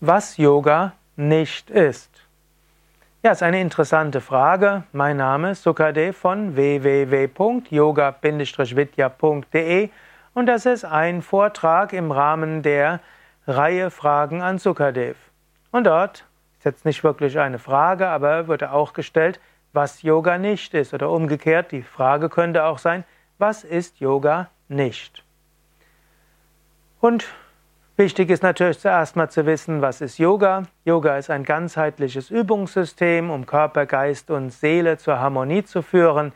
was Yoga nicht ist. Ja, ist eine interessante Frage. Mein Name ist Sukadev von www.yoga-vidya.de und das ist ein Vortrag im Rahmen der Reihe Fragen an Sukadev. Und dort ist jetzt nicht wirklich eine Frage, aber wird auch gestellt, was Yoga nicht ist. Oder umgekehrt, die Frage könnte auch sein, was ist Yoga nicht? Und Wichtig ist natürlich zuerst mal zu wissen, was ist Yoga. Yoga ist ein ganzheitliches Übungssystem, um Körper, Geist und Seele zur Harmonie zu führen.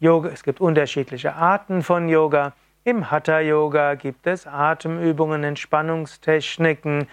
Yoga, es gibt unterschiedliche Arten von Yoga. Im Hatha Yoga gibt es Atemübungen, Entspannungstechniken,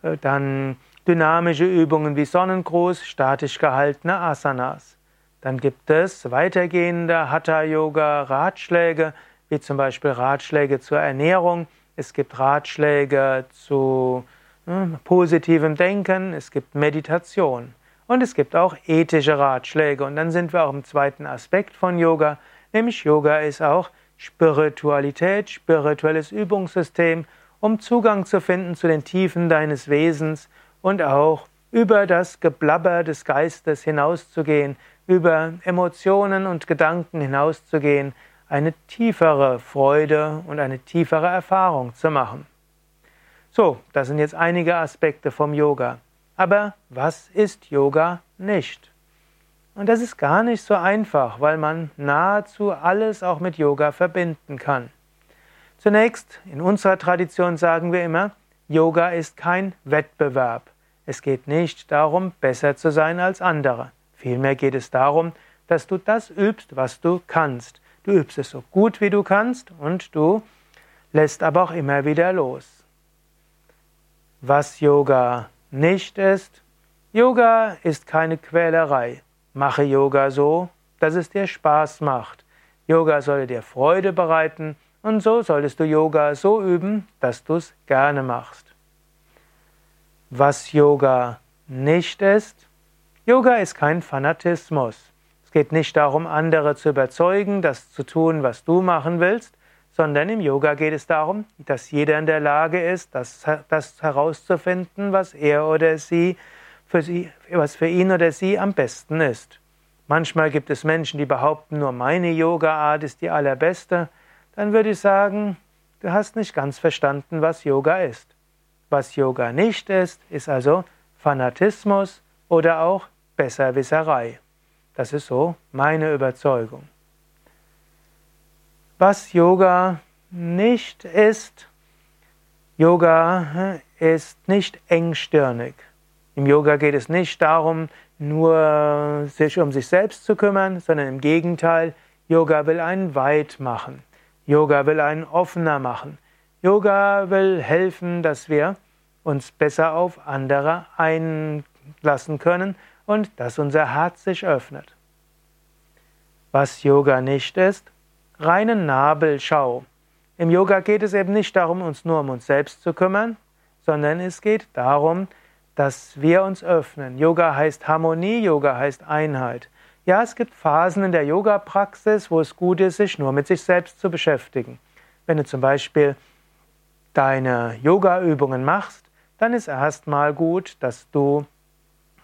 äh, dann dynamische Übungen wie Sonnengruß, statisch gehaltene Asanas. Dann gibt es weitergehende Hatha Yoga Ratschläge, wie zum Beispiel Ratschläge zur Ernährung es gibt Ratschläge zu hm, positivem Denken, es gibt Meditation und es gibt auch ethische Ratschläge. Und dann sind wir auch im zweiten Aspekt von Yoga, nämlich Yoga ist auch Spiritualität, spirituelles Übungssystem, um Zugang zu finden zu den Tiefen deines Wesens und auch über das Geblabber des Geistes hinauszugehen, über Emotionen und Gedanken hinauszugehen, eine tiefere Freude und eine tiefere Erfahrung zu machen. So, das sind jetzt einige Aspekte vom Yoga. Aber was ist Yoga nicht? Und das ist gar nicht so einfach, weil man nahezu alles auch mit Yoga verbinden kann. Zunächst, in unserer Tradition sagen wir immer, Yoga ist kein Wettbewerb. Es geht nicht darum, besser zu sein als andere. Vielmehr geht es darum, dass du das übst, was du kannst. Du übst es so gut wie du kannst und du lässt aber auch immer wieder los. Was Yoga nicht ist, Yoga ist keine Quälerei. Mache Yoga so, dass es dir Spaß macht. Yoga soll dir Freude bereiten und so solltest du Yoga so üben, dass du es gerne machst. Was Yoga nicht ist, Yoga ist kein Fanatismus. Es geht nicht darum, andere zu überzeugen, das zu tun, was du machen willst, sondern im Yoga geht es darum, dass jeder in der Lage ist, das, das herauszufinden, was er oder sie für sie, was für ihn oder sie am besten ist. Manchmal gibt es Menschen, die behaupten, nur meine Yoga-Art ist die allerbeste. Dann würde ich sagen, du hast nicht ganz verstanden, was Yoga ist. Was Yoga nicht ist, ist also Fanatismus oder auch Besserwisserei. Das ist so meine Überzeugung. Was Yoga nicht ist, Yoga ist nicht engstirnig. Im Yoga geht es nicht darum, nur sich um sich selbst zu kümmern, sondern im Gegenteil, Yoga will einen weit machen. Yoga will einen offener machen. Yoga will helfen, dass wir uns besser auf andere einlassen können und dass unser Herz sich öffnet. Was Yoga nicht ist, reine Nabelschau. Im Yoga geht es eben nicht darum, uns nur um uns selbst zu kümmern, sondern es geht darum, dass wir uns öffnen. Yoga heißt Harmonie, Yoga heißt Einheit. Ja, es gibt Phasen in der Yoga-Praxis, wo es gut ist, sich nur mit sich selbst zu beschäftigen. Wenn du zum Beispiel deine Yoga-Übungen machst, dann ist erstmal gut, dass du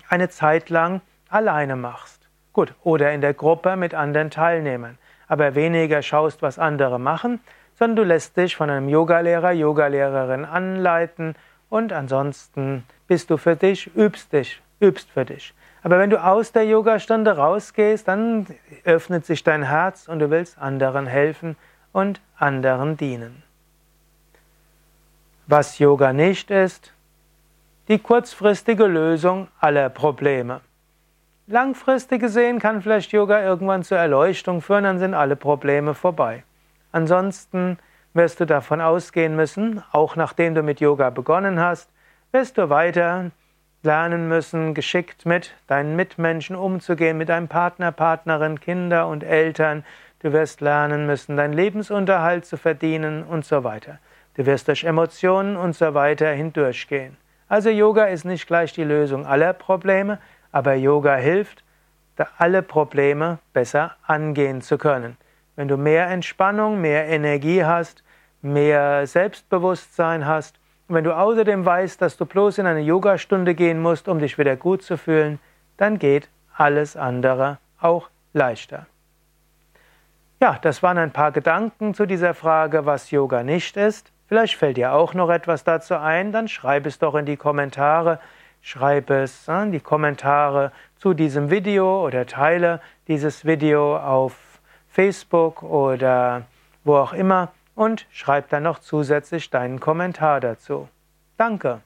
eine Zeit lang alleine machst. Gut, oder in der Gruppe mit anderen Teilnehmern. Aber weniger schaust, was andere machen, sondern du lässt dich von einem Yogalehrer, Yogalehrerin anleiten und ansonsten bist du für dich, übst dich, übst für dich. Aber wenn du aus der Yogastunde rausgehst, dann öffnet sich dein Herz und du willst anderen helfen und anderen dienen. Was Yoga nicht ist, die kurzfristige Lösung aller Probleme. Langfristig gesehen kann vielleicht Yoga irgendwann zur Erleuchtung führen, dann sind alle Probleme vorbei. Ansonsten wirst du davon ausgehen müssen, auch nachdem du mit Yoga begonnen hast, wirst du weiter lernen müssen, geschickt mit deinen Mitmenschen umzugehen, mit deinem Partner, Partnerin, Kinder und Eltern. Du wirst lernen müssen, deinen Lebensunterhalt zu verdienen und so weiter. Du wirst durch Emotionen und so weiter hindurchgehen. Also Yoga ist nicht gleich die Lösung aller Probleme, aber Yoga hilft, alle Probleme besser angehen zu können. Wenn du mehr Entspannung, mehr Energie hast, mehr Selbstbewusstsein hast Und wenn du außerdem weißt, dass du bloß in eine Yogastunde gehen musst, um dich wieder gut zu fühlen, dann geht alles andere auch leichter. Ja, das waren ein paar Gedanken zu dieser Frage, was Yoga nicht ist. Vielleicht fällt dir auch noch etwas dazu ein, dann schreib es doch in die Kommentare. Schreib es in ne, die Kommentare zu diesem Video oder teile dieses Video auf Facebook oder wo auch immer und schreib dann noch zusätzlich deinen Kommentar dazu. Danke.